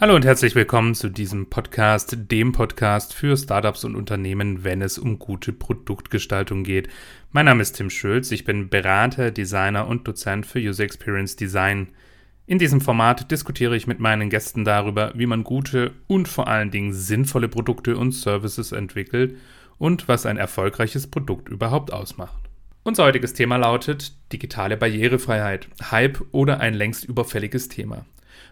Hallo und herzlich willkommen zu diesem Podcast, dem Podcast für Startups und Unternehmen, wenn es um gute Produktgestaltung geht. Mein Name ist Tim Schulz, ich bin Berater, Designer und Dozent für User Experience Design. In diesem Format diskutiere ich mit meinen Gästen darüber, wie man gute und vor allen Dingen sinnvolle Produkte und Services entwickelt und was ein erfolgreiches Produkt überhaupt ausmacht. Unser heutiges Thema lautet digitale Barrierefreiheit, Hype oder ein längst überfälliges Thema.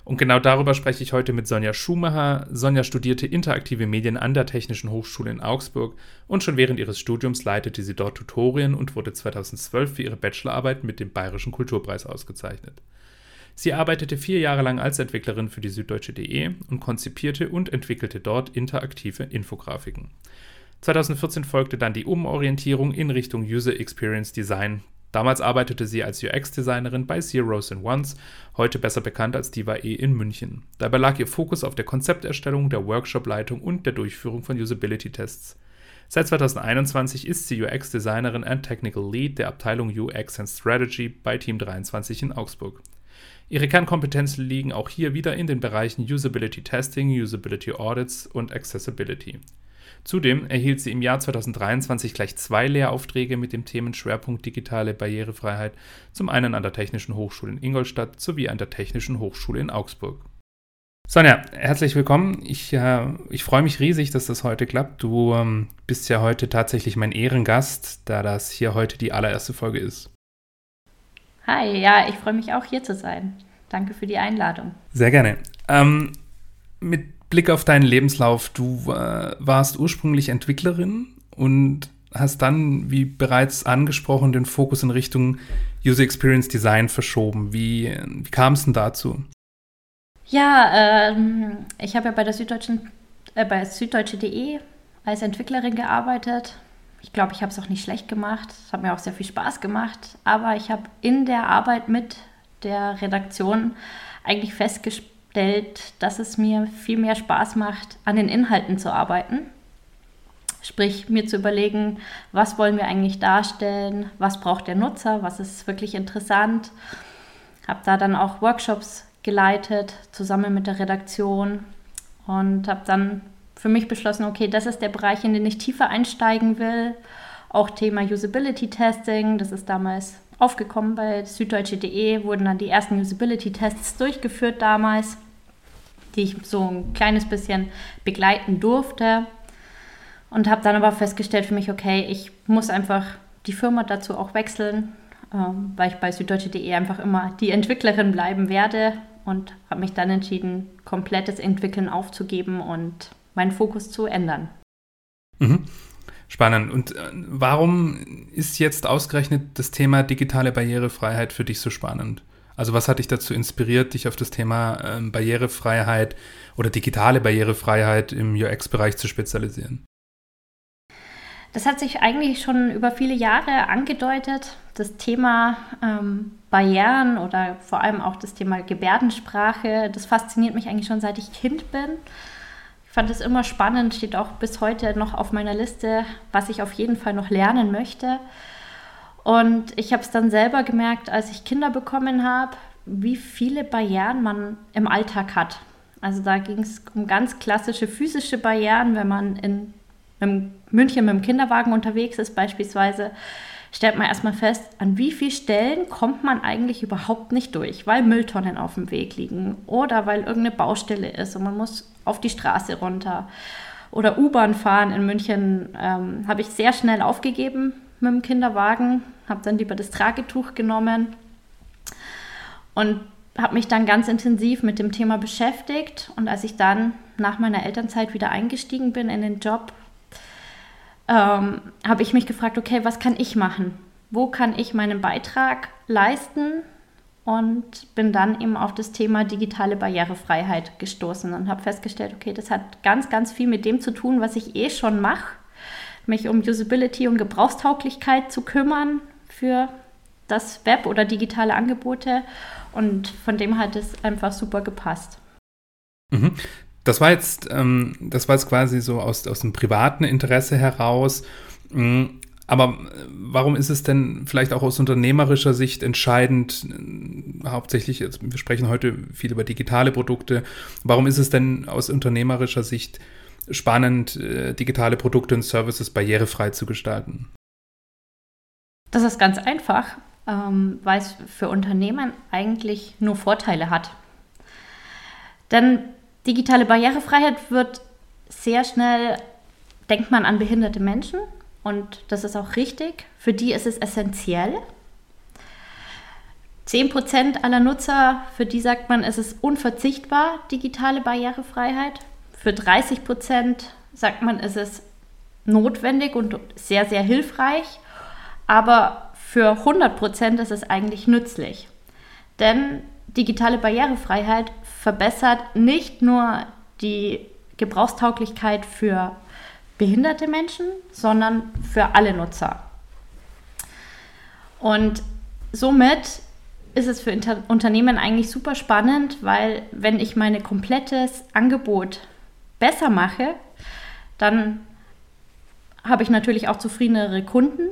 Und genau darüber spreche ich heute mit Sonja Schumacher. Sonja studierte interaktive Medien an der Technischen Hochschule in Augsburg und schon während ihres Studiums leitete sie dort Tutorien und wurde 2012 für ihre Bachelorarbeit mit dem Bayerischen Kulturpreis ausgezeichnet. Sie arbeitete vier Jahre lang als Entwicklerin für die Süddeutsche.de und konzipierte und entwickelte dort interaktive Infografiken. 2014 folgte dann die Umorientierung in Richtung User Experience Design, Damals arbeitete sie als UX-Designerin bei Zeros and Ones, heute besser bekannt als Diva E in München. Dabei lag ihr Fokus auf der Konzepterstellung, der Workshop-Leitung und der Durchführung von Usability-Tests. Seit 2021 ist sie UX-Designerin and Technical Lead der Abteilung UX and Strategy bei Team 23 in Augsburg. Ihre Kernkompetenzen liegen auch hier wieder in den Bereichen Usability Testing, Usability Audits und Accessibility. Zudem erhielt sie im Jahr 2023 gleich zwei Lehraufträge mit dem Themenschwerpunkt digitale Barrierefreiheit, zum einen an der Technischen Hochschule in Ingolstadt sowie an der Technischen Hochschule in Augsburg. Sonja, herzlich willkommen. Ich, äh, ich freue mich riesig, dass das heute klappt. Du ähm, bist ja heute tatsächlich mein Ehrengast, da das hier heute die allererste Folge ist. Hi, ja, ich freue mich auch hier zu sein. Danke für die Einladung. Sehr gerne. Ähm, mit Blick auf deinen Lebenslauf. Du äh, warst ursprünglich Entwicklerin und hast dann, wie bereits angesprochen, den Fokus in Richtung User Experience Design verschoben. Wie, wie kam es denn dazu? Ja, ähm, ich habe ja bei der Süddeutschen, äh, bei süddeutsche.de als Entwicklerin gearbeitet. Ich glaube, ich habe es auch nicht schlecht gemacht. Es hat mir auch sehr viel Spaß gemacht. Aber ich habe in der Arbeit mit der Redaktion eigentlich festgestellt, festgestellt, dass es mir viel mehr Spaß macht, an den Inhalten zu arbeiten. Sprich, mir zu überlegen, was wollen wir eigentlich darstellen, was braucht der Nutzer, was ist wirklich interessant. Habe da dann auch Workshops geleitet, zusammen mit der Redaktion und habe dann für mich beschlossen, okay, das ist der Bereich, in den ich tiefer einsteigen will. Auch Thema Usability Testing, das ist damals aufgekommen bei süddeutsche.de, wurden dann die ersten Usability-Tests durchgeführt damals die ich so ein kleines bisschen begleiten durfte. Und habe dann aber festgestellt für mich, okay, ich muss einfach die Firma dazu auch wechseln, ähm, weil ich bei süddeutsche.de einfach immer die Entwicklerin bleiben werde und habe mich dann entschieden, komplettes Entwickeln aufzugeben und meinen Fokus zu ändern. Mhm. Spannend. Und äh, warum ist jetzt ausgerechnet das Thema digitale Barrierefreiheit für dich so spannend? Also was hat dich dazu inspiriert, dich auf das Thema ähm, Barrierefreiheit oder digitale Barrierefreiheit im UX-Bereich zu spezialisieren? Das hat sich eigentlich schon über viele Jahre angedeutet. Das Thema ähm, Barrieren oder vor allem auch das Thema Gebärdensprache, das fasziniert mich eigentlich schon seit ich Kind bin. Ich fand es immer spannend, steht auch bis heute noch auf meiner Liste, was ich auf jeden Fall noch lernen möchte. Und ich habe es dann selber gemerkt, als ich Kinder bekommen habe, wie viele Barrieren man im Alltag hat. Also da ging es um ganz klassische physische Barrieren, wenn man in, in München mit dem Kinderwagen unterwegs ist beispielsweise, stellt man erstmal fest, an wie vielen Stellen kommt man eigentlich überhaupt nicht durch, weil Mülltonnen auf dem Weg liegen oder weil irgendeine Baustelle ist und man muss auf die Straße runter. Oder U-Bahn fahren in München ähm, habe ich sehr schnell aufgegeben mit dem Kinderwagen, habe dann lieber das Tragetuch genommen und habe mich dann ganz intensiv mit dem Thema beschäftigt. Und als ich dann nach meiner Elternzeit wieder eingestiegen bin in den Job, ähm, habe ich mich gefragt, okay, was kann ich machen? Wo kann ich meinen Beitrag leisten? Und bin dann eben auf das Thema digitale Barrierefreiheit gestoßen und habe festgestellt, okay, das hat ganz, ganz viel mit dem zu tun, was ich eh schon mache mich um Usability und Gebrauchstauglichkeit zu kümmern für das Web oder digitale Angebote. Und von dem hat es einfach super gepasst. Mhm. Das war jetzt, ähm, das war jetzt quasi so aus, aus dem privaten Interesse heraus. Mhm. Aber äh, warum ist es denn vielleicht auch aus unternehmerischer Sicht entscheidend, hauptsächlich, wir sprechen heute viel über digitale Produkte. Warum ist es denn aus unternehmerischer Sicht spannend, äh, digitale Produkte und Services barrierefrei zu gestalten? Das ist ganz einfach, ähm, weil es für Unternehmen eigentlich nur Vorteile hat. Denn digitale Barrierefreiheit wird sehr schnell, denkt man an behinderte Menschen und das ist auch richtig. Für die ist es essentiell. 10% aller Nutzer, für die sagt man, es ist unverzichtbar, digitale Barrierefreiheit. Für 30% sagt man, es ist notwendig und sehr, sehr hilfreich. Aber für 100% ist es eigentlich nützlich. Denn digitale Barrierefreiheit verbessert nicht nur die Gebrauchstauglichkeit für behinderte Menschen, sondern für alle Nutzer. Und somit ist es für Inter Unternehmen eigentlich super spannend, weil wenn ich mein komplettes Angebot besser mache, dann habe ich natürlich auch zufriedenere Kunden.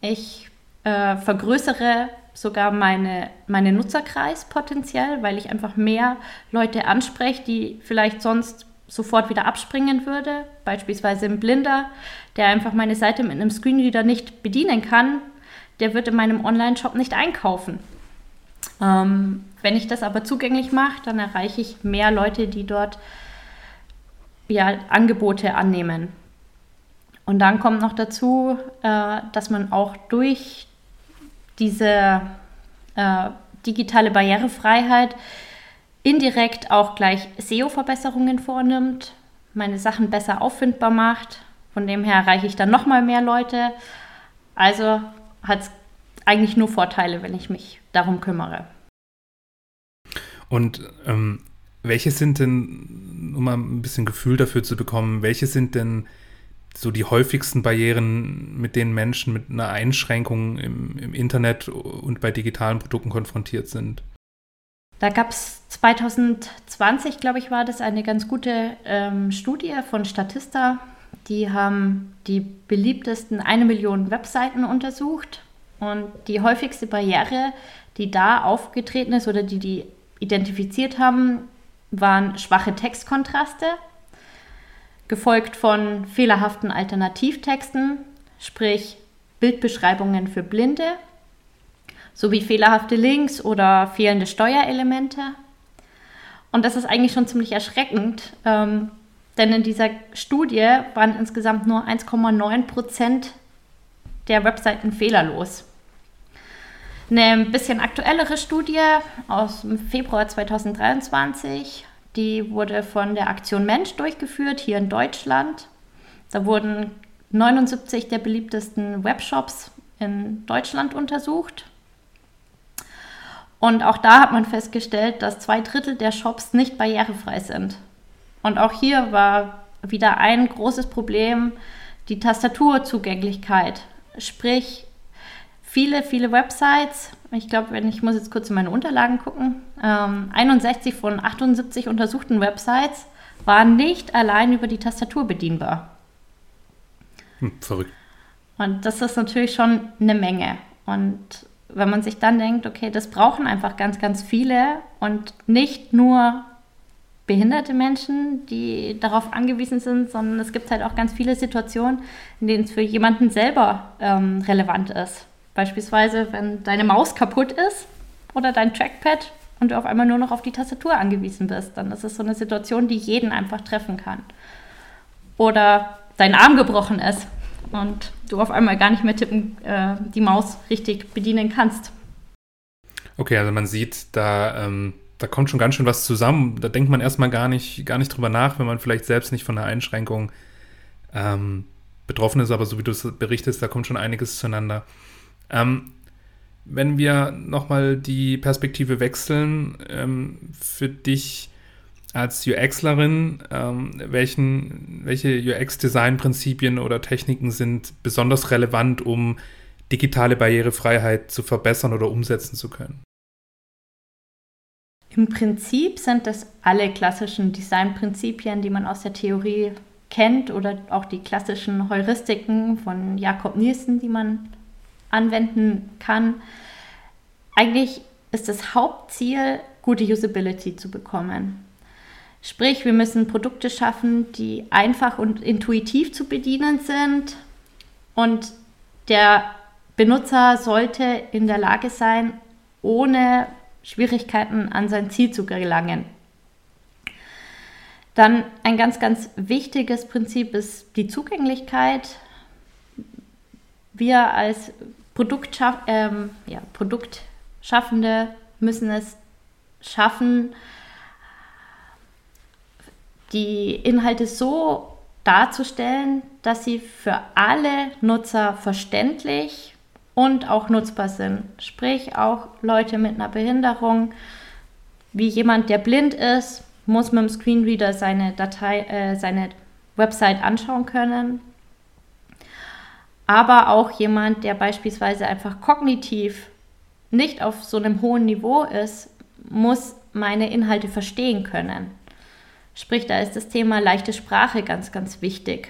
Ich äh, vergrößere sogar meine, meine Nutzerkreis potenziell, weil ich einfach mehr Leute anspreche, die vielleicht sonst sofort wieder abspringen würde. Beispielsweise ein Blinder, der einfach meine Seite mit einem Screenreader nicht bedienen kann, der wird in meinem Online-Shop nicht einkaufen. Ähm, wenn ich das aber zugänglich mache, dann erreiche ich mehr Leute, die dort ja, Angebote annehmen. Und dann kommt noch dazu, äh, dass man auch durch diese äh, digitale Barrierefreiheit indirekt auch gleich SEO-Verbesserungen vornimmt, meine Sachen besser auffindbar macht. Von dem her erreiche ich dann nochmal mehr Leute. Also hat es eigentlich nur Vorteile, wenn ich mich darum kümmere. Und ähm, welche sind denn, um mal ein bisschen Gefühl dafür zu bekommen, welche sind denn so die häufigsten Barrieren, mit denen Menschen mit einer Einschränkung im, im Internet und bei digitalen Produkten konfrontiert sind? Da gab es 2020, glaube ich, war das eine ganz gute ähm, Studie von Statista. Die haben die beliebtesten eine Million Webseiten untersucht und die häufigste Barriere, die da aufgetreten ist oder die die identifiziert haben, waren schwache Textkontraste, gefolgt von fehlerhaften Alternativtexten, sprich Bildbeschreibungen für Blinde, sowie fehlerhafte Links oder fehlende Steuerelemente. Und das ist eigentlich schon ziemlich erschreckend, ähm, denn in dieser Studie waren insgesamt nur 1,9 Prozent der Webseiten fehlerlos. Eine bisschen aktuellere Studie aus Februar 2023, die wurde von der Aktion Mensch durchgeführt, hier in Deutschland. Da wurden 79 der beliebtesten Webshops in Deutschland untersucht. Und auch da hat man festgestellt, dass zwei Drittel der Shops nicht barrierefrei sind. Und auch hier war wieder ein großes Problem die Tastaturzugänglichkeit. Sprich, viele, viele Websites. Ich glaube, wenn ich muss jetzt kurz in meine Unterlagen gucken. Ähm, 61 von 78 untersuchten Websites waren nicht allein über die Tastatur bedienbar. Hm, verrückt. Und das ist natürlich schon eine Menge. Und wenn man sich dann denkt, okay, das brauchen einfach ganz, ganz viele und nicht nur behinderte Menschen, die darauf angewiesen sind, sondern es gibt halt auch ganz viele Situationen, in denen es für jemanden selber ähm, relevant ist. Beispielsweise, wenn deine Maus kaputt ist oder dein Trackpad und du auf einmal nur noch auf die Tastatur angewiesen bist, dann ist es so eine Situation, die jeden einfach treffen kann. Oder dein Arm gebrochen ist und du auf einmal gar nicht mehr tippen, äh, die Maus richtig bedienen kannst. Okay, also man sieht, da, ähm, da kommt schon ganz schön was zusammen. Da denkt man erstmal gar nicht, gar nicht drüber nach, wenn man vielleicht selbst nicht von einer Einschränkung ähm, betroffen ist, aber so wie du es berichtest, da kommt schon einiges zueinander. Ähm, wenn wir nochmal die Perspektive wechseln, ähm, für dich als UXlerin, ähm, welchen, welche UX-Design-Prinzipien oder Techniken sind besonders relevant, um digitale Barrierefreiheit zu verbessern oder umsetzen zu können? Im Prinzip sind das alle klassischen Designprinzipien, die man aus der Theorie kennt oder auch die klassischen Heuristiken von Jakob Nielsen, die man anwenden kann. Eigentlich ist das Hauptziel, gute Usability zu bekommen. Sprich, wir müssen Produkte schaffen, die einfach und intuitiv zu bedienen sind und der Benutzer sollte in der Lage sein, ohne Schwierigkeiten an sein Ziel zu gelangen. Dann ein ganz, ganz wichtiges Prinzip ist die Zugänglichkeit. Wir als Produktschaff ähm, ja, Produktschaffende müssen es schaffen, die Inhalte so darzustellen, dass sie für alle Nutzer verständlich und auch nutzbar sind. Sprich, auch Leute mit einer Behinderung, wie jemand, der blind ist, muss mit dem Screenreader seine Datei, äh, seine Website anschauen können. Aber auch jemand, der beispielsweise einfach kognitiv nicht auf so einem hohen Niveau ist, muss meine Inhalte verstehen können. Sprich, da ist das Thema leichte Sprache ganz, ganz wichtig.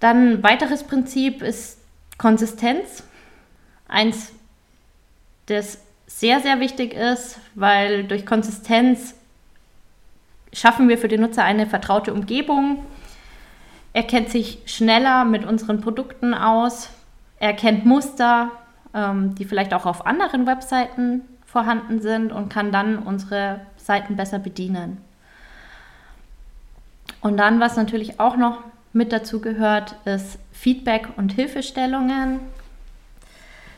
Dann ein weiteres Prinzip ist Konsistenz. Eins, das sehr, sehr wichtig ist, weil durch Konsistenz schaffen wir für den Nutzer eine vertraute Umgebung. Er kennt sich schneller mit unseren Produkten aus. Er kennt Muster, ähm, die vielleicht auch auf anderen Webseiten vorhanden sind und kann dann unsere Seiten besser bedienen. Und dann, was natürlich auch noch mit dazu gehört, ist Feedback und Hilfestellungen.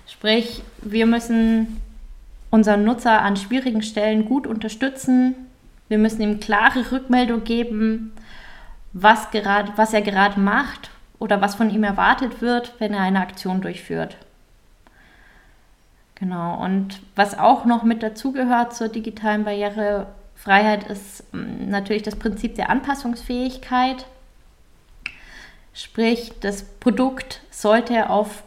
Sprich, wir müssen unseren Nutzer an schwierigen Stellen gut unterstützen. Wir müssen ihm klare Rückmeldung geben, was, gerade, was er gerade macht oder was von ihm erwartet wird, wenn er eine Aktion durchführt. Genau, und was auch noch mit dazugehört zur digitalen Barrierefreiheit ist mm, natürlich das Prinzip der Anpassungsfähigkeit. Sprich, das Produkt sollte auf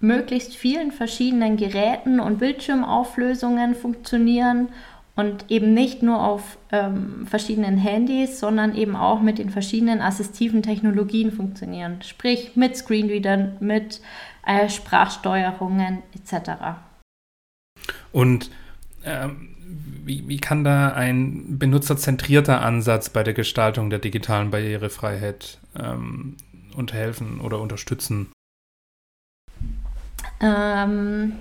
möglichst vielen verschiedenen Geräten und Bildschirmauflösungen funktionieren und eben nicht nur auf ähm, verschiedenen Handys, sondern eben auch mit den verschiedenen assistiven Technologien funktionieren. Sprich mit Screenreadern, mit äh, Sprachsteuerungen etc. Und ähm, wie, wie kann da ein benutzerzentrierter Ansatz bei der Gestaltung der digitalen Barrierefreiheit ähm, unterhelfen oder unterstützen? Ähm,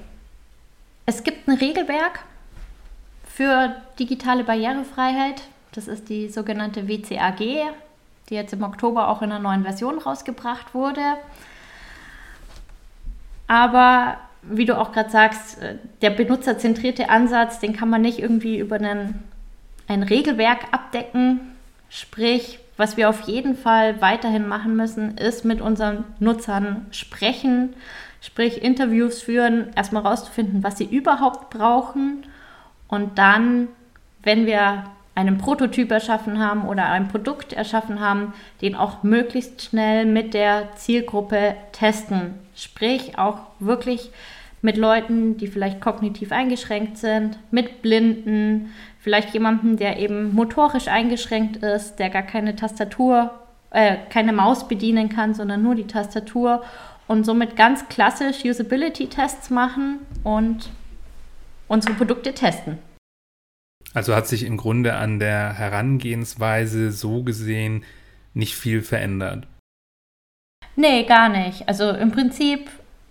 es gibt ein Regelwerk für digitale Barrierefreiheit. Das ist die sogenannte WCAG, die jetzt im Oktober auch in einer neuen Version rausgebracht wurde. Aber wie du auch gerade sagst, äh, der benutzerzentrierte Ansatz, den kann man nicht irgendwie über einen, ein Regelwerk abdecken. Sprich, was wir auf jeden Fall weiterhin machen müssen, ist mit unseren Nutzern sprechen, sprich Interviews führen, erstmal rauszufinden, was sie überhaupt brauchen und dann, wenn wir einen Prototyp erschaffen haben oder ein Produkt erschaffen haben, den auch möglichst schnell mit der Zielgruppe testen. Sprich auch wirklich mit Leuten, die vielleicht kognitiv eingeschränkt sind, mit Blinden, vielleicht jemanden, der eben motorisch eingeschränkt ist, der gar keine Tastatur, äh, keine Maus bedienen kann, sondern nur die Tastatur und somit ganz klassisch Usability-Tests machen und unsere Produkte testen. Also hat sich im Grunde an der Herangehensweise so gesehen nicht viel verändert. Nee, gar nicht. Also im Prinzip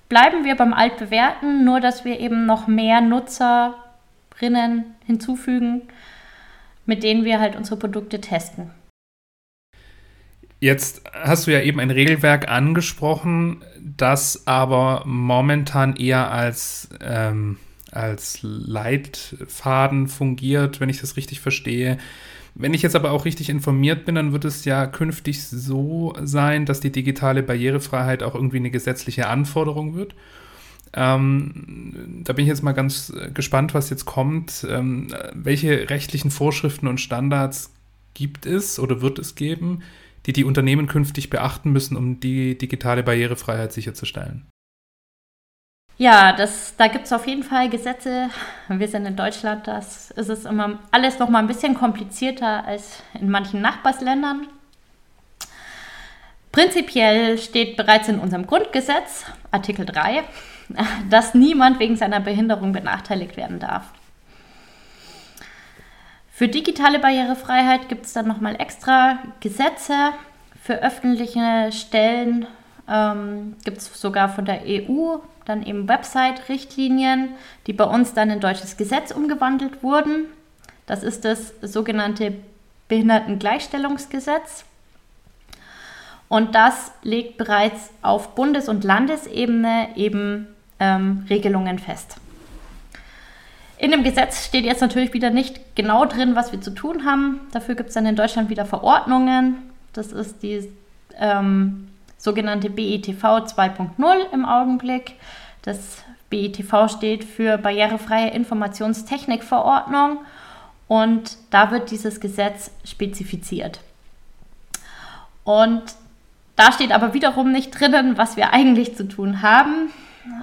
bleiben wir beim Altbewerten, nur dass wir eben noch mehr Nutzerinnen hinzufügen, mit denen wir halt unsere Produkte testen. Jetzt hast du ja eben ein Regelwerk angesprochen, das aber momentan eher als ähm, als Leitfaden fungiert, wenn ich das richtig verstehe. Wenn ich jetzt aber auch richtig informiert bin, dann wird es ja künftig so sein, dass die digitale Barrierefreiheit auch irgendwie eine gesetzliche Anforderung wird. Ähm, da bin ich jetzt mal ganz gespannt, was jetzt kommt. Ähm, welche rechtlichen Vorschriften und Standards gibt es oder wird es geben, die die Unternehmen künftig beachten müssen, um die digitale Barrierefreiheit sicherzustellen? Ja, das, da gibt es auf jeden Fall Gesetze. Wir sind in Deutschland, das ist es immer alles noch mal ein bisschen komplizierter als in manchen Nachbarsländern. Prinzipiell steht bereits in unserem Grundgesetz, Artikel 3, dass niemand wegen seiner Behinderung benachteiligt werden darf. Für digitale Barrierefreiheit gibt es dann nochmal extra Gesetze. Für öffentliche Stellen ähm, gibt es sogar von der EU dann eben Website-Richtlinien, die bei uns dann in deutsches Gesetz umgewandelt wurden. Das ist das sogenannte Behindertengleichstellungsgesetz. Und das legt bereits auf Bundes- und Landesebene eben ähm, Regelungen fest. In dem Gesetz steht jetzt natürlich wieder nicht genau drin, was wir zu tun haben. Dafür gibt es dann in Deutschland wieder Verordnungen. Das ist die ähm, sogenannte BETV 2.0 im Augenblick. Das BETV steht für Barrierefreie Informationstechnikverordnung und da wird dieses Gesetz spezifiziert. Und da steht aber wiederum nicht drinnen, was wir eigentlich zu tun haben.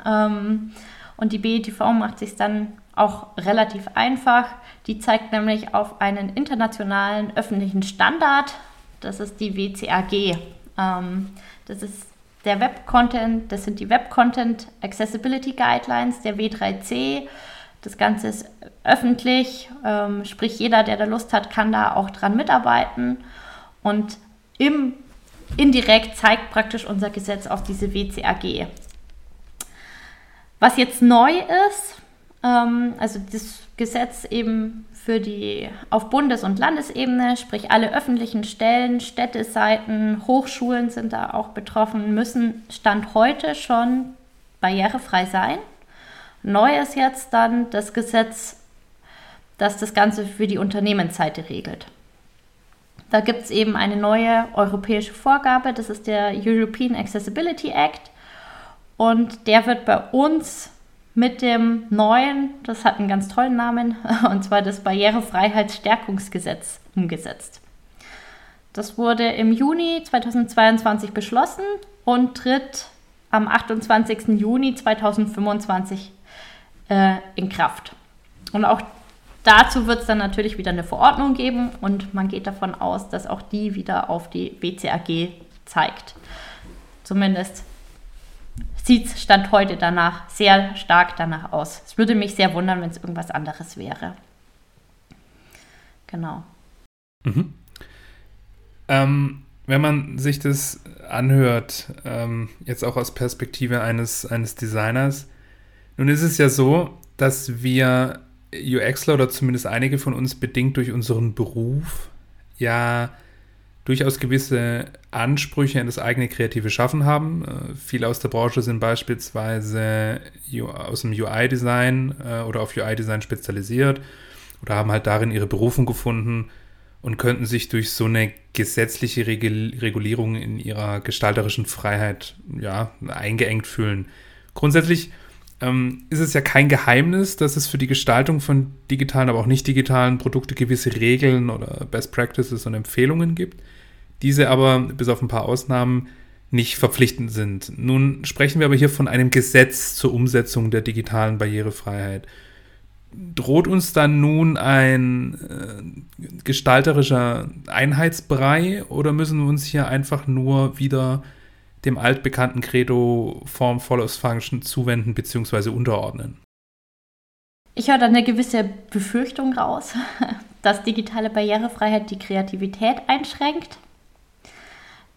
Ähm, und die BETV macht sich dann auch relativ einfach. Die zeigt nämlich auf einen internationalen öffentlichen Standard. Das ist die WCAG. Das ist der Web Content, das sind die Web Content Accessibility Guidelines, der W3C. Das Ganze ist öffentlich, ähm, sprich jeder, der da Lust hat, kann da auch dran mitarbeiten. Und im indirekt zeigt praktisch unser Gesetz auf diese WCAG. Was jetzt neu ist, ähm, also das Gesetz eben für die auf Bundes- und Landesebene, sprich alle öffentlichen Stellen, Städteseiten, Hochschulen sind da auch betroffen, müssen Stand heute schon barrierefrei sein. Neu ist jetzt dann das Gesetz, das das Ganze für die Unternehmensseite regelt. Da gibt es eben eine neue europäische Vorgabe, das ist der European Accessibility Act. Und der wird bei uns mit dem neuen, das hat einen ganz tollen Namen, und zwar das Barrierefreiheitsstärkungsgesetz umgesetzt. Das wurde im Juni 2022 beschlossen und tritt am 28. Juni 2025 äh, in Kraft. Und auch dazu wird es dann natürlich wieder eine Verordnung geben und man geht davon aus, dass auch die wieder auf die BCAG zeigt. Zumindest sieht es Stand heute danach sehr stark danach aus. Es würde mich sehr wundern, wenn es irgendwas anderes wäre. Genau. Mhm. Ähm, wenn man sich das anhört, ähm, jetzt auch aus Perspektive eines, eines Designers, nun ist es ja so, dass wir UXler oder zumindest einige von uns bedingt durch unseren Beruf ja durchaus gewisse Ansprüche an das eigene kreative Schaffen haben. Äh, viele aus der Branche sind beispielsweise aus dem UI-Design äh, oder auf UI-Design spezialisiert oder haben halt darin ihre Berufung gefunden und könnten sich durch so eine gesetzliche Regul Regulierung in ihrer gestalterischen Freiheit ja, eingeengt fühlen. Grundsätzlich ähm, ist es ja kein Geheimnis, dass es für die Gestaltung von digitalen, aber auch nicht digitalen Produkten gewisse Regeln oder Best Practices und Empfehlungen gibt, diese aber bis auf ein paar Ausnahmen nicht verpflichtend sind. Nun sprechen wir aber hier von einem Gesetz zur Umsetzung der digitalen Barrierefreiheit. Droht uns dann nun ein äh, gestalterischer Einheitsbrei oder müssen wir uns hier einfach nur wieder dem altbekannten Credo Form follows Function zuwenden bzw. unterordnen. Ich höre da eine gewisse Befürchtung raus, dass digitale Barrierefreiheit die Kreativität einschränkt.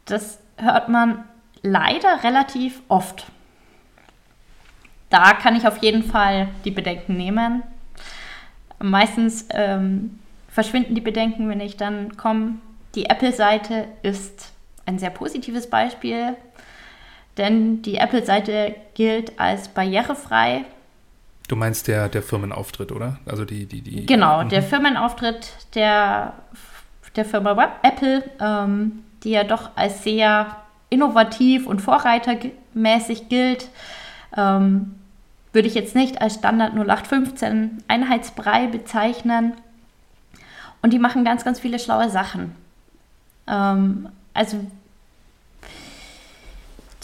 Das hört man leider relativ oft. Da kann ich auf jeden Fall die Bedenken nehmen. Meistens ähm, verschwinden die Bedenken, wenn ich dann komme. Die Apple-Seite ist ein sehr positives Beispiel denn die Apple-Seite gilt als barrierefrei. Du meinst der, der Firmenauftritt, oder? Also die, die, die. Genau, mhm. der Firmenauftritt der, der Firma Web, Apple, ähm, die ja doch als sehr innovativ und vorreitermäßig gilt, ähm, würde ich jetzt nicht als Standard 0815 Einheitsbrei bezeichnen. Und die machen ganz, ganz viele schlaue Sachen. Ähm, also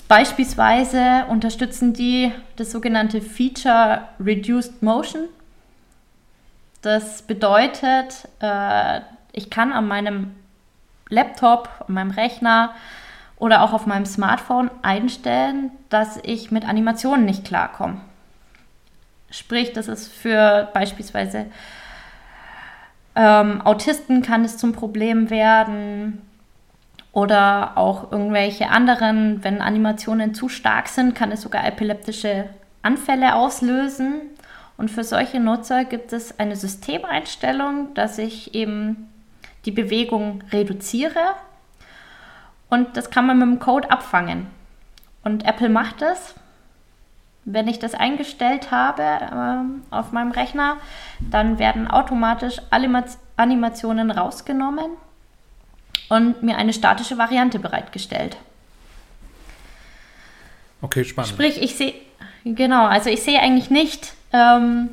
Beispielsweise unterstützen die das sogenannte Feature Reduced Motion. Das bedeutet, äh, ich kann an meinem Laptop, an meinem Rechner oder auch auf meinem Smartphone einstellen, dass ich mit Animationen nicht klarkomme. Sprich, das ist für beispielsweise ähm, Autisten kann es zum Problem werden oder auch irgendwelche anderen, wenn Animationen zu stark sind, kann es sogar epileptische Anfälle auslösen. Und für solche Nutzer gibt es eine Systemeinstellung, dass ich eben die Bewegung reduziere. Und das kann man mit dem Code abfangen. Und Apple macht das. Wenn ich das eingestellt habe äh, auf meinem Rechner, dann werden automatisch Animationen rausgenommen und mir eine statische Variante bereitgestellt. Okay, spannend. Sprich, ich sehe, genau, also ich sehe eigentlich nicht ähm,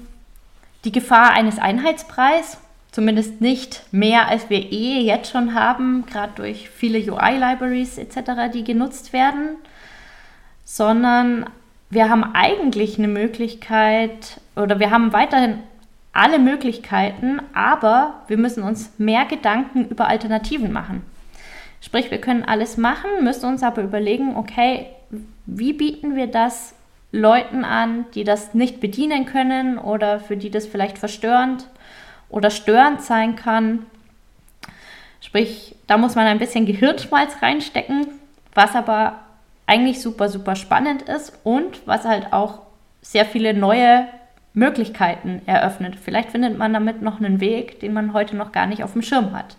die Gefahr eines Einheitspreises, zumindest nicht mehr, als wir eh jetzt schon haben, gerade durch viele UI-Libraries etc., die genutzt werden, sondern wir haben eigentlich eine Möglichkeit oder wir haben weiterhin alle Möglichkeiten, aber wir müssen uns mehr Gedanken über Alternativen machen. Sprich, wir können alles machen, müssen uns aber überlegen, okay, wie bieten wir das Leuten an, die das nicht bedienen können oder für die das vielleicht verstörend oder störend sein kann. Sprich, da muss man ein bisschen Gehirnschmalz reinstecken, was aber eigentlich super, super spannend ist und was halt auch sehr viele neue Möglichkeiten eröffnet. Vielleicht findet man damit noch einen Weg, den man heute noch gar nicht auf dem Schirm hat.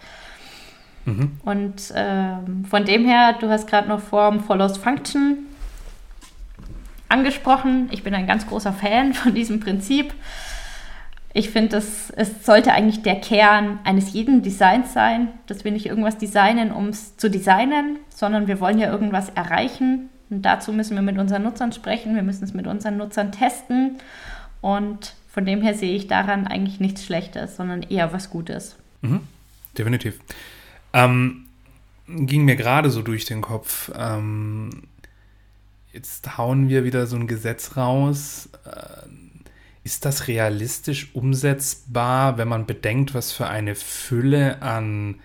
Mhm. Und ähm, von dem her, du hast gerade noch Form follows Function angesprochen. Ich bin ein ganz großer Fan von diesem Prinzip. Ich finde, es sollte eigentlich der Kern eines jeden Designs sein, dass wir nicht irgendwas designen, um es zu designen, sondern wir wollen ja irgendwas erreichen. Und dazu müssen wir mit unseren Nutzern sprechen, wir müssen es mit unseren Nutzern testen. Und von dem her sehe ich daran eigentlich nichts Schlechtes, sondern eher was Gutes. Mhm, definitiv. Ähm, ging mir gerade so durch den Kopf. Ähm, jetzt hauen wir wieder so ein Gesetz raus. Äh, ist das realistisch umsetzbar, wenn man bedenkt, was für eine Fülle an,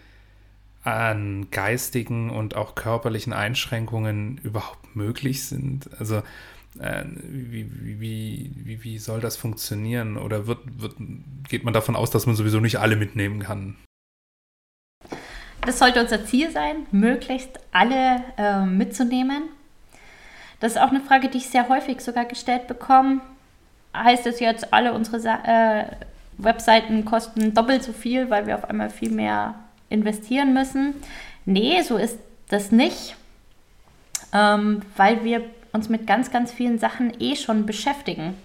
an geistigen und auch körperlichen Einschränkungen überhaupt möglich sind? Also wie, wie, wie, wie soll das funktionieren? Oder wird, wird, geht man davon aus, dass man sowieso nicht alle mitnehmen kann? Das sollte unser Ziel sein, möglichst alle äh, mitzunehmen. Das ist auch eine Frage, die ich sehr häufig sogar gestellt bekomme heißt es jetzt, alle unsere äh, Webseiten kosten doppelt so viel, weil wir auf einmal viel mehr investieren müssen. Nee, so ist das nicht, ähm, weil wir uns mit ganz, ganz vielen Sachen eh schon beschäftigen.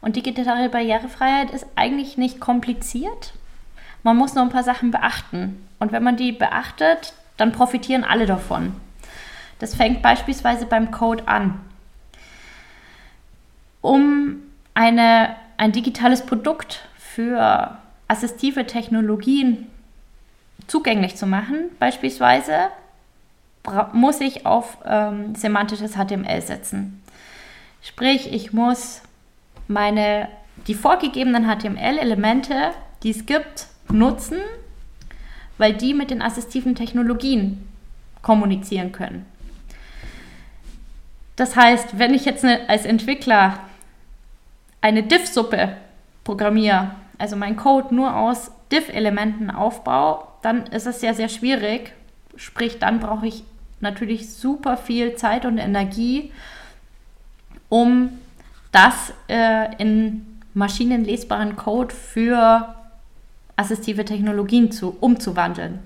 Und digitale Barrierefreiheit ist eigentlich nicht kompliziert. Man muss nur ein paar Sachen beachten. Und wenn man die beachtet, dann profitieren alle davon. Das fängt beispielsweise beim Code an. Um eine, ein digitales Produkt für assistive Technologien zugänglich zu machen. Beispielsweise muss ich auf ähm, semantisches HTML setzen. Sprich, ich muss meine, die vorgegebenen HTML-Elemente, die es gibt, nutzen, weil die mit den assistiven Technologien kommunizieren können. Das heißt, wenn ich jetzt als Entwickler eine Diff-Suppe programmiere, also mein Code nur aus Diff-Elementen aufbaue, dann ist es sehr, sehr schwierig. Sprich, dann brauche ich natürlich super viel Zeit und Energie, um das äh, in maschinenlesbaren Code für assistive Technologien zu, umzuwandeln.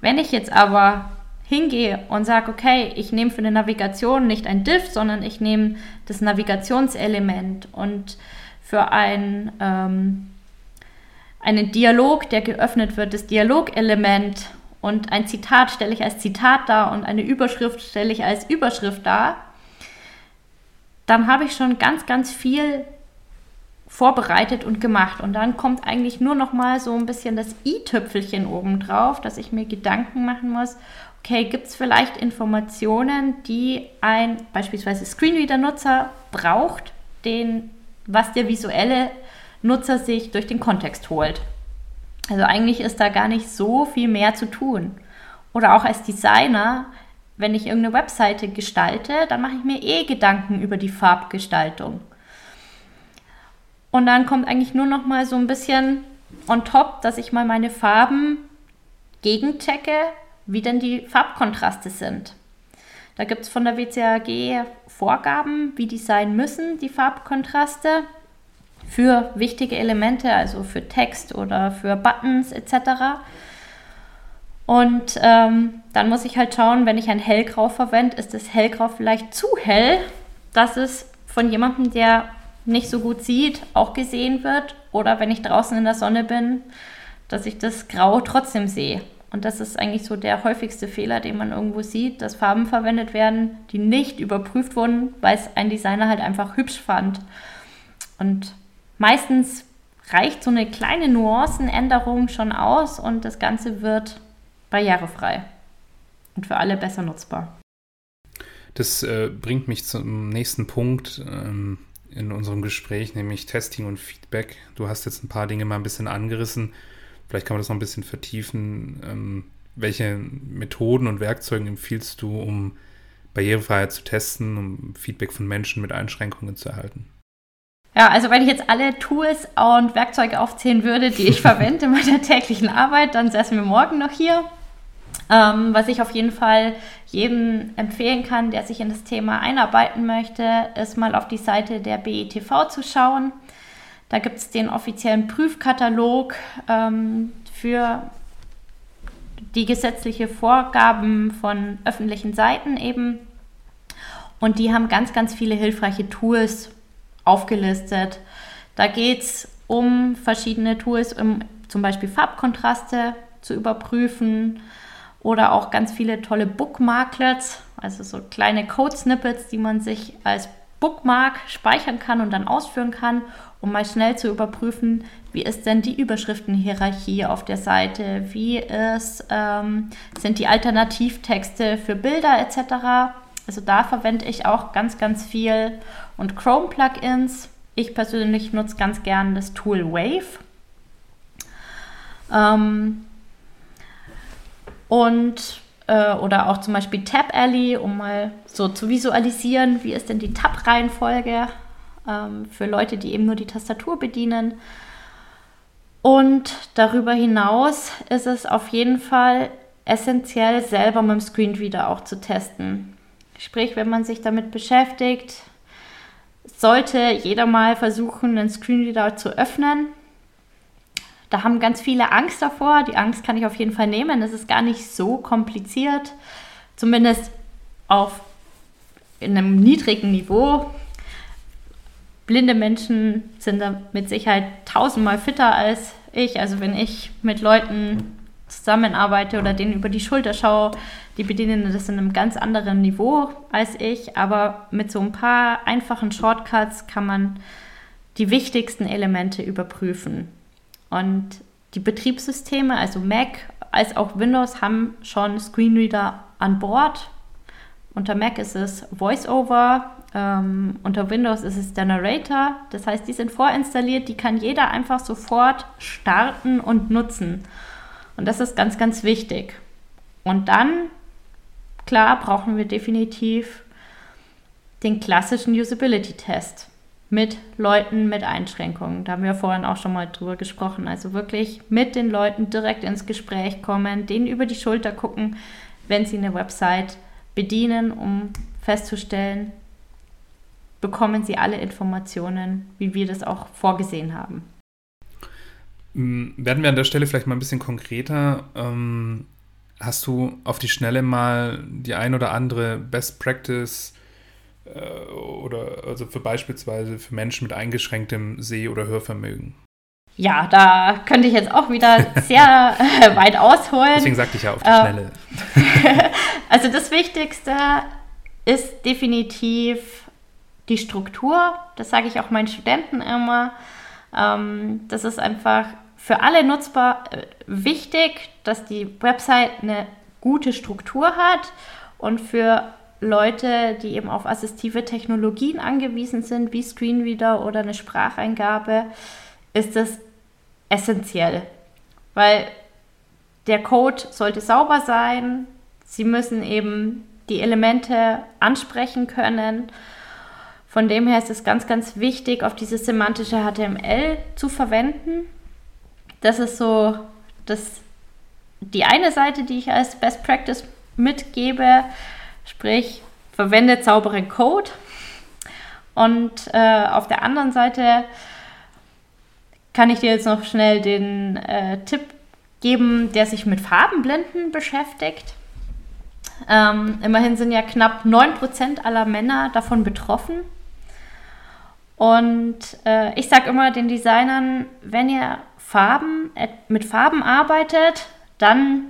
Wenn ich jetzt aber hingehe und sage, okay, ich nehme für eine Navigation nicht ein Diff, sondern ich nehme das Navigationselement und für ein, ähm, einen Dialog, der geöffnet wird, das Dialogelement und ein Zitat stelle ich als Zitat dar und eine Überschrift stelle ich als Überschrift dar, dann habe ich schon ganz, ganz viel vorbereitet und gemacht. Und dann kommt eigentlich nur noch mal so ein bisschen das i-Tüpfelchen obendrauf, dass ich mir Gedanken machen muss, okay, gibt es vielleicht Informationen, die ein beispielsweise Screenreader-Nutzer braucht, den, was der visuelle Nutzer sich durch den Kontext holt. Also eigentlich ist da gar nicht so viel mehr zu tun. Oder auch als Designer wenn ich irgendeine Webseite gestalte, dann mache ich mir eh Gedanken über die Farbgestaltung. Und dann kommt eigentlich nur noch mal so ein bisschen on top, dass ich mal meine Farben gegenchecke, wie denn die Farbkontraste sind. Da gibt es von der WCAG Vorgaben, wie die sein müssen, die Farbkontraste, für wichtige Elemente, also für Text oder für Buttons etc. Und ähm, dann muss ich halt schauen, wenn ich ein Hellgrau verwende, ist das Hellgrau vielleicht zu hell, dass es von jemandem, der nicht so gut sieht, auch gesehen wird. Oder wenn ich draußen in der Sonne bin, dass ich das Grau trotzdem sehe. Und das ist eigentlich so der häufigste Fehler, den man irgendwo sieht, dass Farben verwendet werden, die nicht überprüft wurden, weil es ein Designer halt einfach hübsch fand. Und meistens reicht so eine kleine Nuancenänderung schon aus und das Ganze wird barrierefrei und für alle besser nutzbar. Das äh, bringt mich zum nächsten Punkt ähm, in unserem Gespräch, nämlich Testing und Feedback. Du hast jetzt ein paar Dinge mal ein bisschen angerissen. Vielleicht kann man das noch ein bisschen vertiefen. Ähm, welche Methoden und Werkzeuge empfiehlst du, um Barrierefreiheit zu testen, um Feedback von Menschen mit Einschränkungen zu erhalten? Ja, also wenn ich jetzt alle Tools und Werkzeuge aufzählen würde, die ich verwende in meiner täglichen Arbeit, dann säßen wir morgen noch hier. Ähm, was ich auf jeden Fall jedem empfehlen kann, der sich in das Thema einarbeiten möchte, ist mal auf die Seite der BETV zu schauen. Da gibt es den offiziellen Prüfkatalog ähm, für die gesetzliche Vorgaben von öffentlichen Seiten eben. Und die haben ganz, ganz viele hilfreiche Tools aufgelistet. Da geht es um verschiedene Tools, um zum Beispiel Farbkontraste zu überprüfen oder auch ganz viele tolle Bookmarklets, also so kleine Code-Snippets, die man sich als Bookmark speichern kann und dann ausführen kann um mal schnell zu überprüfen, wie ist denn die Überschriftenhierarchie auf der Seite, wie ist, ähm, sind die Alternativtexte für Bilder etc. Also da verwende ich auch ganz, ganz viel und Chrome-Plugins. Ich persönlich nutze ganz gern das Tool Wave. Ähm, und äh, oder auch zum Beispiel Tab Alley, um mal so zu visualisieren, wie ist denn die Tab-Reihenfolge ähm, für Leute, die eben nur die Tastatur bedienen. Und darüber hinaus ist es auf jeden Fall essentiell, selber mit dem Screenreader auch zu testen. Sprich, wenn man sich damit beschäftigt, sollte jeder mal versuchen, einen Screenreader zu öffnen. Da haben ganz viele Angst davor. Die Angst kann ich auf jeden Fall nehmen. Es ist gar nicht so kompliziert. Zumindest auf in einem niedrigen Niveau blinde Menschen sind da mit Sicherheit tausendmal fitter als ich. Also wenn ich mit Leuten zusammenarbeite oder denen über die Schulter schaue, die bedienen das in einem ganz anderen Niveau als ich. Aber mit so ein paar einfachen Shortcuts kann man die wichtigsten Elemente überprüfen. Und die Betriebssysteme, also Mac als auch Windows, haben schon Screenreader an Bord. Unter Mac ist es VoiceOver, ähm, unter Windows ist es der Narrator. Das heißt, die sind vorinstalliert, die kann jeder einfach sofort starten und nutzen. Und das ist ganz, ganz wichtig. Und dann, klar, brauchen wir definitiv den klassischen Usability-Test mit Leuten mit Einschränkungen. Da haben wir vorhin auch schon mal drüber gesprochen. Also wirklich mit den Leuten direkt ins Gespräch kommen, denen über die Schulter gucken, wenn sie eine Website bedienen, um festzustellen, bekommen sie alle Informationen, wie wir das auch vorgesehen haben. Mm, werden wir an der Stelle vielleicht mal ein bisschen konkreter. Ähm, hast du auf die Schnelle mal die ein oder andere Best Practice äh, oder also für beispielsweise für Menschen mit eingeschränktem Seh- oder Hörvermögen? Ja, da könnte ich jetzt auch wieder sehr äh, weit ausholen. Deswegen sagte ich ja auf die äh, Schnelle. also das Wichtigste ist definitiv die Struktur. Das sage ich auch meinen Studenten immer. Ähm, das ist einfach für alle nutzbar äh, wichtig, dass die Website eine gute Struktur hat und für Leute, die eben auf assistive Technologien angewiesen sind, wie Screenreader oder eine Spracheingabe, ist es essentiell, weil der Code sollte sauber sein. Sie müssen eben die Elemente ansprechen können. Von dem her ist es ganz, ganz wichtig, auf dieses semantische HTML zu verwenden. Das ist so das, die eine Seite, die ich als Best Practice mitgebe, sprich, verwende sauberen Code. Und äh, auf der anderen Seite kann ich dir jetzt noch schnell den äh, Tipp geben, der sich mit Farbenblenden beschäftigt. Ähm, immerhin sind ja knapp 9% aller Männer davon betroffen. Und äh, ich sage immer den Designern, wenn ihr Farben, äh, mit Farben arbeitet, dann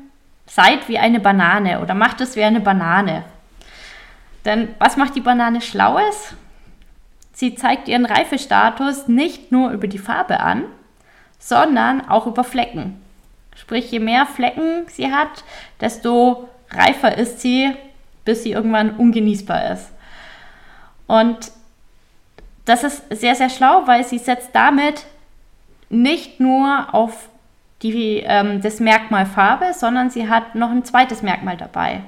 seid wie eine Banane oder macht es wie eine Banane. Denn was macht die Banane Schlaues? Sie zeigt ihren Reifestatus nicht nur über die Farbe an, sondern auch über Flecken. Sprich, je mehr Flecken sie hat, desto reifer ist sie, bis sie irgendwann ungenießbar ist. Und das ist sehr, sehr schlau, weil sie setzt damit nicht nur auf die, ähm, das Merkmal Farbe, sondern sie hat noch ein zweites Merkmal dabei.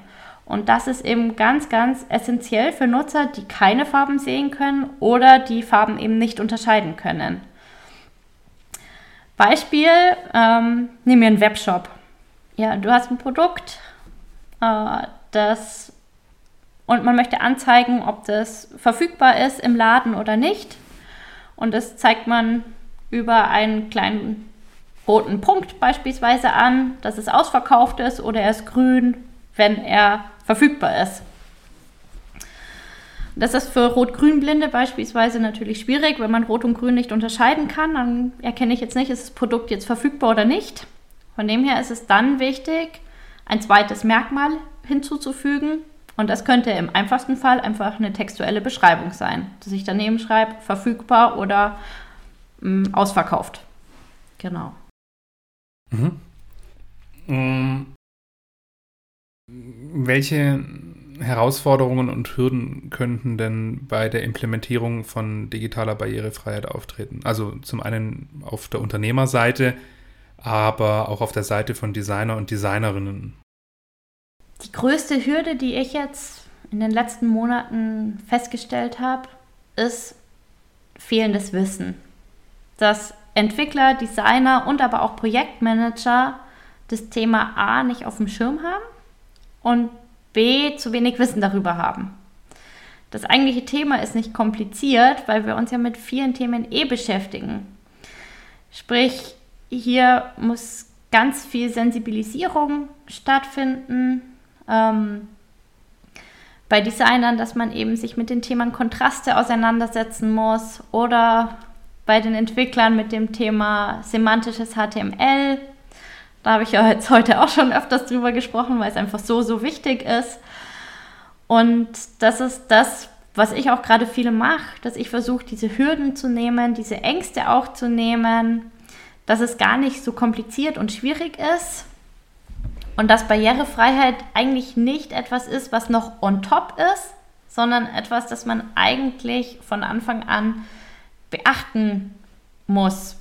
Und das ist eben ganz, ganz essentiell für Nutzer, die keine Farben sehen können oder die Farben eben nicht unterscheiden können. Beispiel, ähm, nehmen wir einen Webshop. Ja, du hast ein Produkt, äh, das und man möchte anzeigen, ob das verfügbar ist im Laden oder nicht. Und das zeigt man über einen kleinen roten Punkt beispielsweise an, dass es ausverkauft ist oder er ist grün, wenn er verfügbar ist. Das ist für Rot-Grün-Blinde beispielsweise natürlich schwierig, wenn man Rot und Grün nicht unterscheiden kann. Dann erkenne ich jetzt nicht, ist das Produkt jetzt verfügbar oder nicht. Von dem her ist es dann wichtig, ein zweites Merkmal hinzuzufügen. Und das könnte im einfachsten Fall einfach eine textuelle Beschreibung sein, dass ich daneben schreibe, verfügbar oder mh, mm, ausverkauft. Genau. Mhm. Um, welche Herausforderungen und Hürden könnten denn bei der Implementierung von digitaler Barrierefreiheit auftreten? Also zum einen auf der Unternehmerseite, aber auch auf der Seite von Designer und Designerinnen. Die größte Hürde, die ich jetzt in den letzten Monaten festgestellt habe, ist fehlendes Wissen. Dass Entwickler, Designer und aber auch Projektmanager das Thema A nicht auf dem Schirm haben und B, zu wenig Wissen darüber haben. Das eigentliche Thema ist nicht kompliziert, weil wir uns ja mit vielen Themen eh beschäftigen. Sprich, hier muss ganz viel Sensibilisierung stattfinden. Ähm, bei Designern, dass man eben sich mit den Themen Kontraste auseinandersetzen muss oder bei den Entwicklern mit dem Thema semantisches HTML da habe ich ja jetzt heute auch schon öfters drüber gesprochen, weil es einfach so, so wichtig ist. Und das ist das, was ich auch gerade viele mache, dass ich versuche, diese Hürden zu nehmen, diese Ängste auch zu nehmen, dass es gar nicht so kompliziert und schwierig ist und dass Barrierefreiheit eigentlich nicht etwas ist, was noch on top ist, sondern etwas, das man eigentlich von Anfang an beachten muss.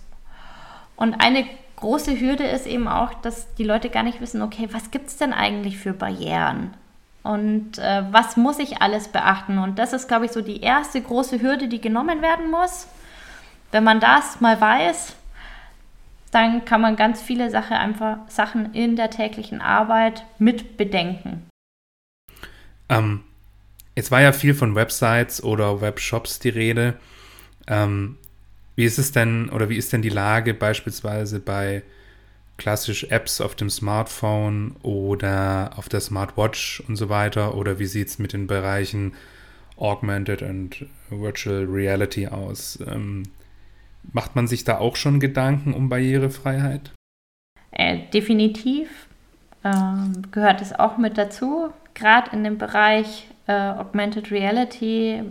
Und eine große Hürde ist eben auch, dass die Leute gar nicht wissen, okay, was gibt es denn eigentlich für Barrieren? Und äh, was muss ich alles beachten? Und das ist, glaube ich, so die erste große Hürde, die genommen werden muss. Wenn man das mal weiß, dann kann man ganz viele Sache einfach, Sachen in der täglichen Arbeit mit bedenken. Ähm, jetzt war ja viel von Websites oder Webshops die Rede. Ähm, wie ist es denn oder wie ist denn die Lage beispielsweise bei klassisch Apps auf dem Smartphone oder auf der Smartwatch und so weiter? Oder wie sieht es mit den Bereichen Augmented und Virtual Reality aus? Ähm, macht man sich da auch schon Gedanken um Barrierefreiheit? Äh, definitiv ähm, gehört es auch mit dazu. Gerade in dem Bereich äh, Augmented Reality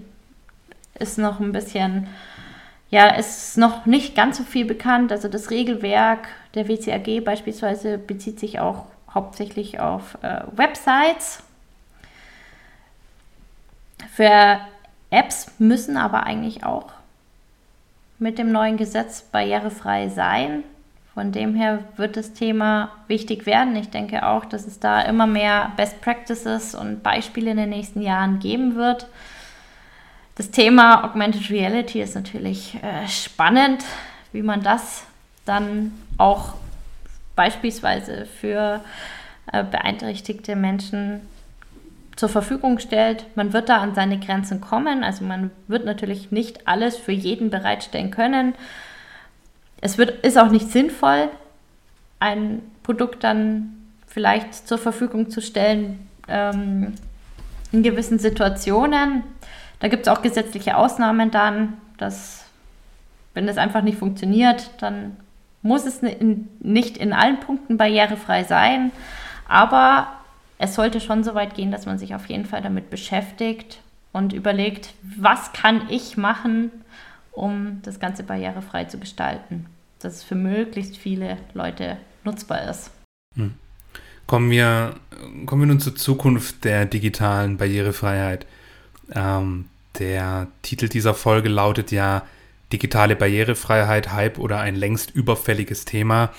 ist noch ein bisschen ja, ist noch nicht ganz so viel bekannt. Also das Regelwerk der WCAG beispielsweise bezieht sich auch hauptsächlich auf äh, Websites. Für Apps müssen aber eigentlich auch mit dem neuen Gesetz barrierefrei sein. Von dem her wird das Thema wichtig werden. Ich denke auch, dass es da immer mehr Best Practices und Beispiele in den nächsten Jahren geben wird. Das Thema Augmented Reality ist natürlich äh, spannend, wie man das dann auch beispielsweise für äh, beeinträchtigte Menschen zur Verfügung stellt. Man wird da an seine Grenzen kommen. Also man wird natürlich nicht alles für jeden bereitstellen können. Es wird, ist auch nicht sinnvoll, ein Produkt dann vielleicht zur Verfügung zu stellen ähm, in gewissen Situationen. Da gibt es auch gesetzliche Ausnahmen dann, dass wenn das einfach nicht funktioniert, dann muss es nicht in allen Punkten barrierefrei sein. Aber es sollte schon so weit gehen, dass man sich auf jeden Fall damit beschäftigt und überlegt, was kann ich machen, um das Ganze barrierefrei zu gestalten, dass es für möglichst viele Leute nutzbar ist. Hm. Kommen, wir, kommen wir nun zur Zukunft der digitalen Barrierefreiheit. Ähm, der Titel dieser Folge lautet ja Digitale Barrierefreiheit, Hype oder ein längst überfälliges Thema.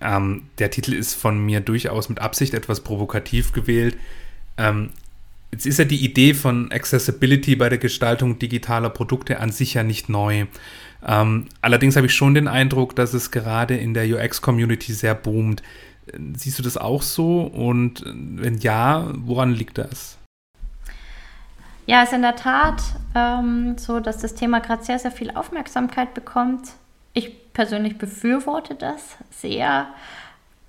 Ähm, der Titel ist von mir durchaus mit Absicht etwas provokativ gewählt. Ähm, jetzt ist ja die Idee von Accessibility bei der Gestaltung digitaler Produkte an sich ja nicht neu. Ähm, allerdings habe ich schon den Eindruck, dass es gerade in der UX-Community sehr boomt. Siehst du das auch so? Und wenn ja, woran liegt das? Ja, es ist in der Tat ähm, so, dass das Thema gerade sehr, sehr viel Aufmerksamkeit bekommt. Ich persönlich befürworte das sehr,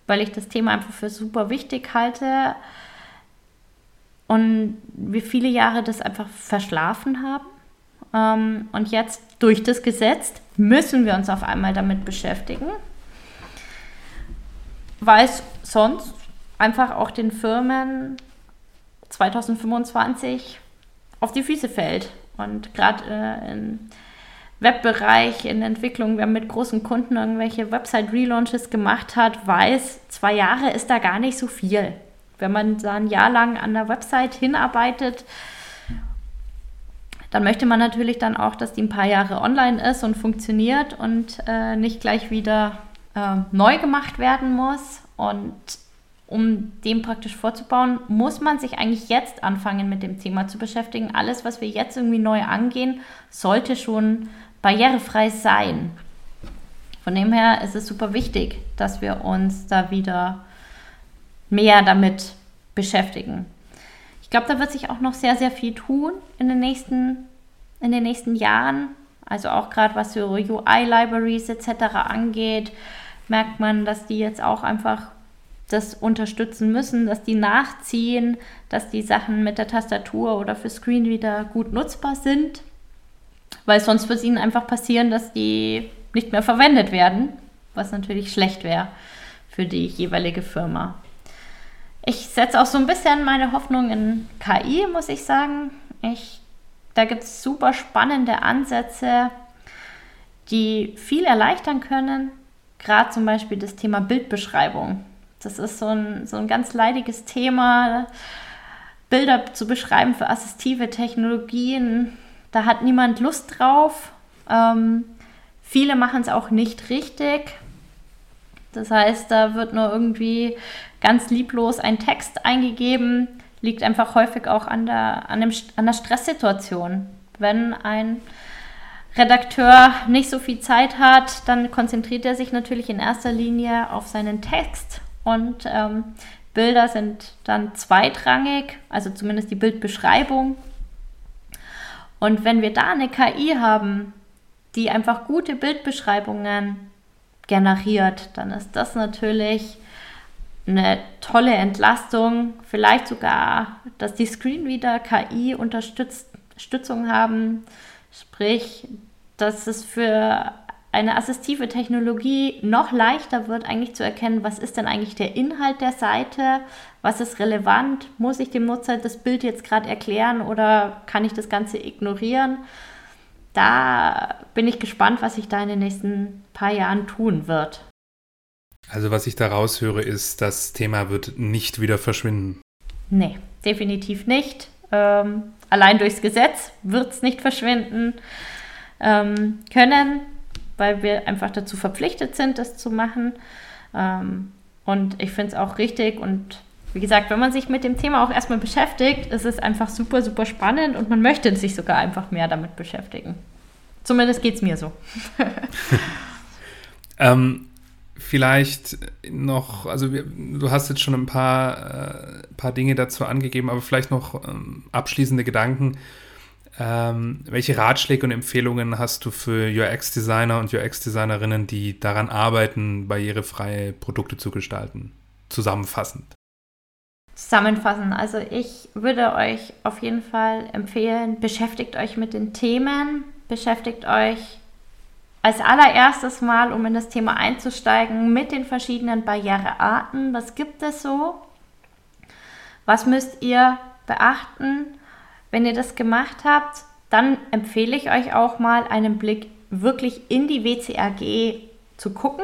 weil ich das Thema einfach für super wichtig halte und wir viele Jahre das einfach verschlafen haben. Ähm, und jetzt durch das Gesetz müssen wir uns auf einmal damit beschäftigen, weil es sonst einfach auch den Firmen 2025 auf die Füße fällt. Und gerade äh, in Webbereich in Entwicklung, wer mit großen Kunden irgendwelche Website-Relaunches gemacht hat, weiß, zwei Jahre ist da gar nicht so viel. Wenn man da ein Jahr lang an der Website hinarbeitet, dann möchte man natürlich dann auch, dass die ein paar Jahre online ist und funktioniert und äh, nicht gleich wieder äh, neu gemacht werden muss. Und um dem praktisch vorzubauen, muss man sich eigentlich jetzt anfangen mit dem Thema zu beschäftigen. Alles, was wir jetzt irgendwie neu angehen, sollte schon barrierefrei sein. Von dem her ist es super wichtig, dass wir uns da wieder mehr damit beschäftigen. Ich glaube, da wird sich auch noch sehr, sehr viel tun in den nächsten, in den nächsten Jahren. Also auch gerade was so UI-Libraries etc. angeht, merkt man, dass die jetzt auch einfach das unterstützen müssen, dass die nachziehen, dass die Sachen mit der Tastatur oder für Screenreader gut nutzbar sind weil sonst wird es ihnen einfach passieren, dass die nicht mehr verwendet werden, was natürlich schlecht wäre für die jeweilige Firma. Ich setze auch so ein bisschen meine Hoffnung in KI, muss ich sagen. Ich, da gibt es super spannende Ansätze, die viel erleichtern können. Gerade zum Beispiel das Thema Bildbeschreibung. Das ist so ein, so ein ganz leidiges Thema. Bilder zu beschreiben für assistive Technologien da hat niemand Lust drauf. Ähm, viele machen es auch nicht richtig. Das heißt, da wird nur irgendwie ganz lieblos ein Text eingegeben. Liegt einfach häufig auch an der, an dem, an der Stresssituation. Wenn ein Redakteur nicht so viel Zeit hat, dann konzentriert er sich natürlich in erster Linie auf seinen Text und ähm, Bilder sind dann zweitrangig, also zumindest die Bildbeschreibung und wenn wir da eine KI haben, die einfach gute Bildbeschreibungen generiert, dann ist das natürlich eine tolle Entlastung. Vielleicht sogar, dass die Screenreader KI Unterstützung haben, sprich, dass es für eine assistive Technologie noch leichter wird, eigentlich zu erkennen, was ist denn eigentlich der Inhalt der Seite, was ist relevant, muss ich dem Nutzer das Bild jetzt gerade erklären oder kann ich das Ganze ignorieren. Da bin ich gespannt, was sich da in den nächsten paar Jahren tun wird. Also was ich da raushöre, ist, das Thema wird nicht wieder verschwinden. Nee, definitiv nicht. Ähm, allein durchs Gesetz wird es nicht verschwinden ähm, können weil wir einfach dazu verpflichtet sind, das zu machen. Ähm, und ich finde es auch richtig und wie gesagt, wenn man sich mit dem Thema auch erstmal beschäftigt, ist es einfach super, super spannend und man möchte sich sogar einfach mehr damit beschäftigen. Zumindest geht es mir so. ähm, vielleicht noch, also wir, du hast jetzt schon ein paar, äh, paar Dinge dazu angegeben, aber vielleicht noch ähm, abschließende Gedanken. Ähm, welche Ratschläge und Empfehlungen hast du für UX-Designer und UX-Designerinnen, die daran arbeiten, barrierefreie Produkte zu gestalten? Zusammenfassend zusammenfassen. Also ich würde euch auf jeden Fall empfehlen, beschäftigt euch mit den Themen, beschäftigt euch als allererstes Mal, um in das Thema einzusteigen, mit den verschiedenen Barrierearten. Was gibt es so? Was müsst ihr beachten? Wenn ihr das gemacht habt, dann empfehle ich euch auch mal einen Blick wirklich in die WCAG zu gucken.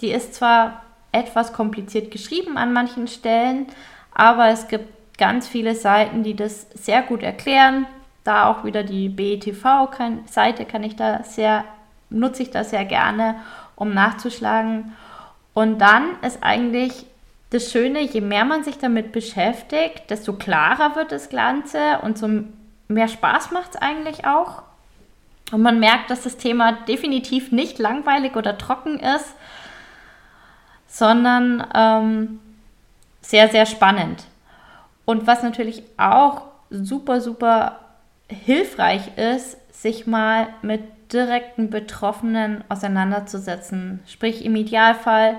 Die ist zwar etwas kompliziert geschrieben an manchen Stellen, aber es gibt ganz viele Seiten, die das sehr gut erklären. Da auch wieder die BETV-Seite kann ich da sehr, nutze ich da sehr gerne, um nachzuschlagen. Und dann ist eigentlich das Schöne, je mehr man sich damit beschäftigt, desto klarer wird das Ganze und so mehr Spaß macht es eigentlich auch. Und man merkt, dass das Thema definitiv nicht langweilig oder trocken ist, sondern ähm, sehr, sehr spannend. Und was natürlich auch super, super hilfreich ist, sich mal mit direkten Betroffenen auseinanderzusetzen. Sprich im Idealfall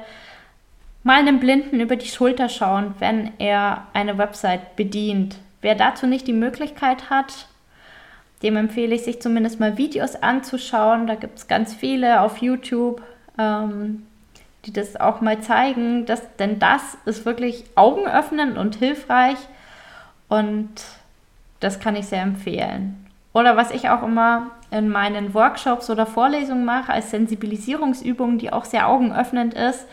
mal einem Blinden über die Schulter schauen, wenn er eine Website bedient. Wer dazu nicht die Möglichkeit hat, dem empfehle ich, sich zumindest mal Videos anzuschauen. Da gibt es ganz viele auf YouTube. Ähm, die das auch mal zeigen, dass, denn das ist wirklich augenöffnend und hilfreich und das kann ich sehr empfehlen. Oder was ich auch immer in meinen Workshops oder Vorlesungen mache als Sensibilisierungsübung, die auch sehr augenöffnend ist,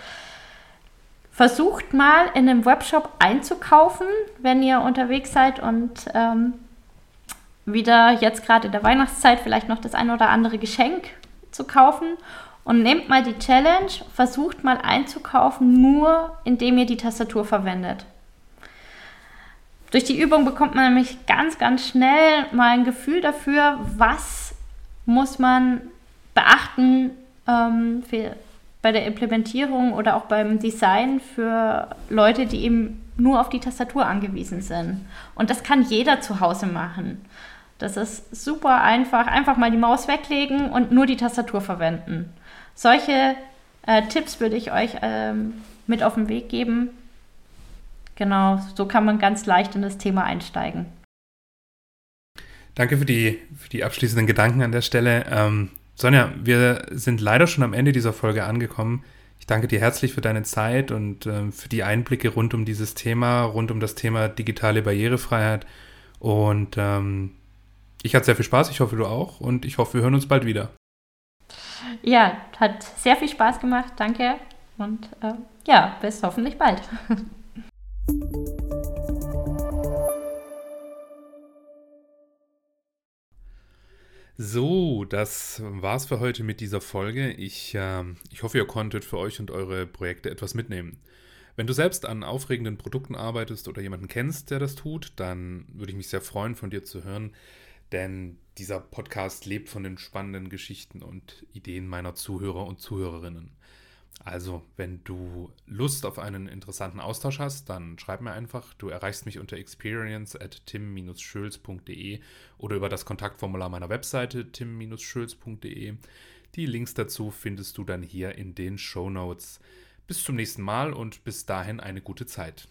versucht mal in einem Webshop einzukaufen, wenn ihr unterwegs seid und ähm, wieder jetzt gerade in der Weihnachtszeit vielleicht noch das ein oder andere Geschenk zu kaufen und nehmt mal die Challenge, versucht mal einzukaufen, nur indem ihr die Tastatur verwendet. Durch die Übung bekommt man nämlich ganz, ganz schnell mal ein Gefühl dafür, was muss man beachten ähm, für, bei der Implementierung oder auch beim Design für Leute, die eben nur auf die Tastatur angewiesen sind. Und das kann jeder zu Hause machen. Das ist super einfach. Einfach mal die Maus weglegen und nur die Tastatur verwenden. Solche äh, Tipps würde ich euch ähm, mit auf den Weg geben. Genau, so kann man ganz leicht in das Thema einsteigen. Danke für die, für die abschließenden Gedanken an der Stelle. Ähm, Sonja, wir sind leider schon am Ende dieser Folge angekommen. Ich danke dir herzlich für deine Zeit und ähm, für die Einblicke rund um dieses Thema, rund um das Thema digitale Barrierefreiheit. Und ähm, ich hatte sehr viel Spaß, ich hoffe du auch und ich hoffe, wir hören uns bald wieder. Ja, hat sehr viel Spaß gemacht. Danke. Und äh, ja, bis hoffentlich bald. So, das war's für heute mit dieser Folge. Ich, äh, ich hoffe, ihr konntet für euch und eure Projekte etwas mitnehmen. Wenn du selbst an aufregenden Produkten arbeitest oder jemanden kennst, der das tut, dann würde ich mich sehr freuen, von dir zu hören, denn dieser Podcast lebt von den spannenden Geschichten und Ideen meiner Zuhörer und Zuhörerinnen. Also, wenn du Lust auf einen interessanten Austausch hast, dann schreib mir einfach. Du erreichst mich unter experience at tim-schulz.de oder über das Kontaktformular meiner Webseite tim-schulz.de. Die Links dazu findest du dann hier in den Show Notes. Bis zum nächsten Mal und bis dahin eine gute Zeit.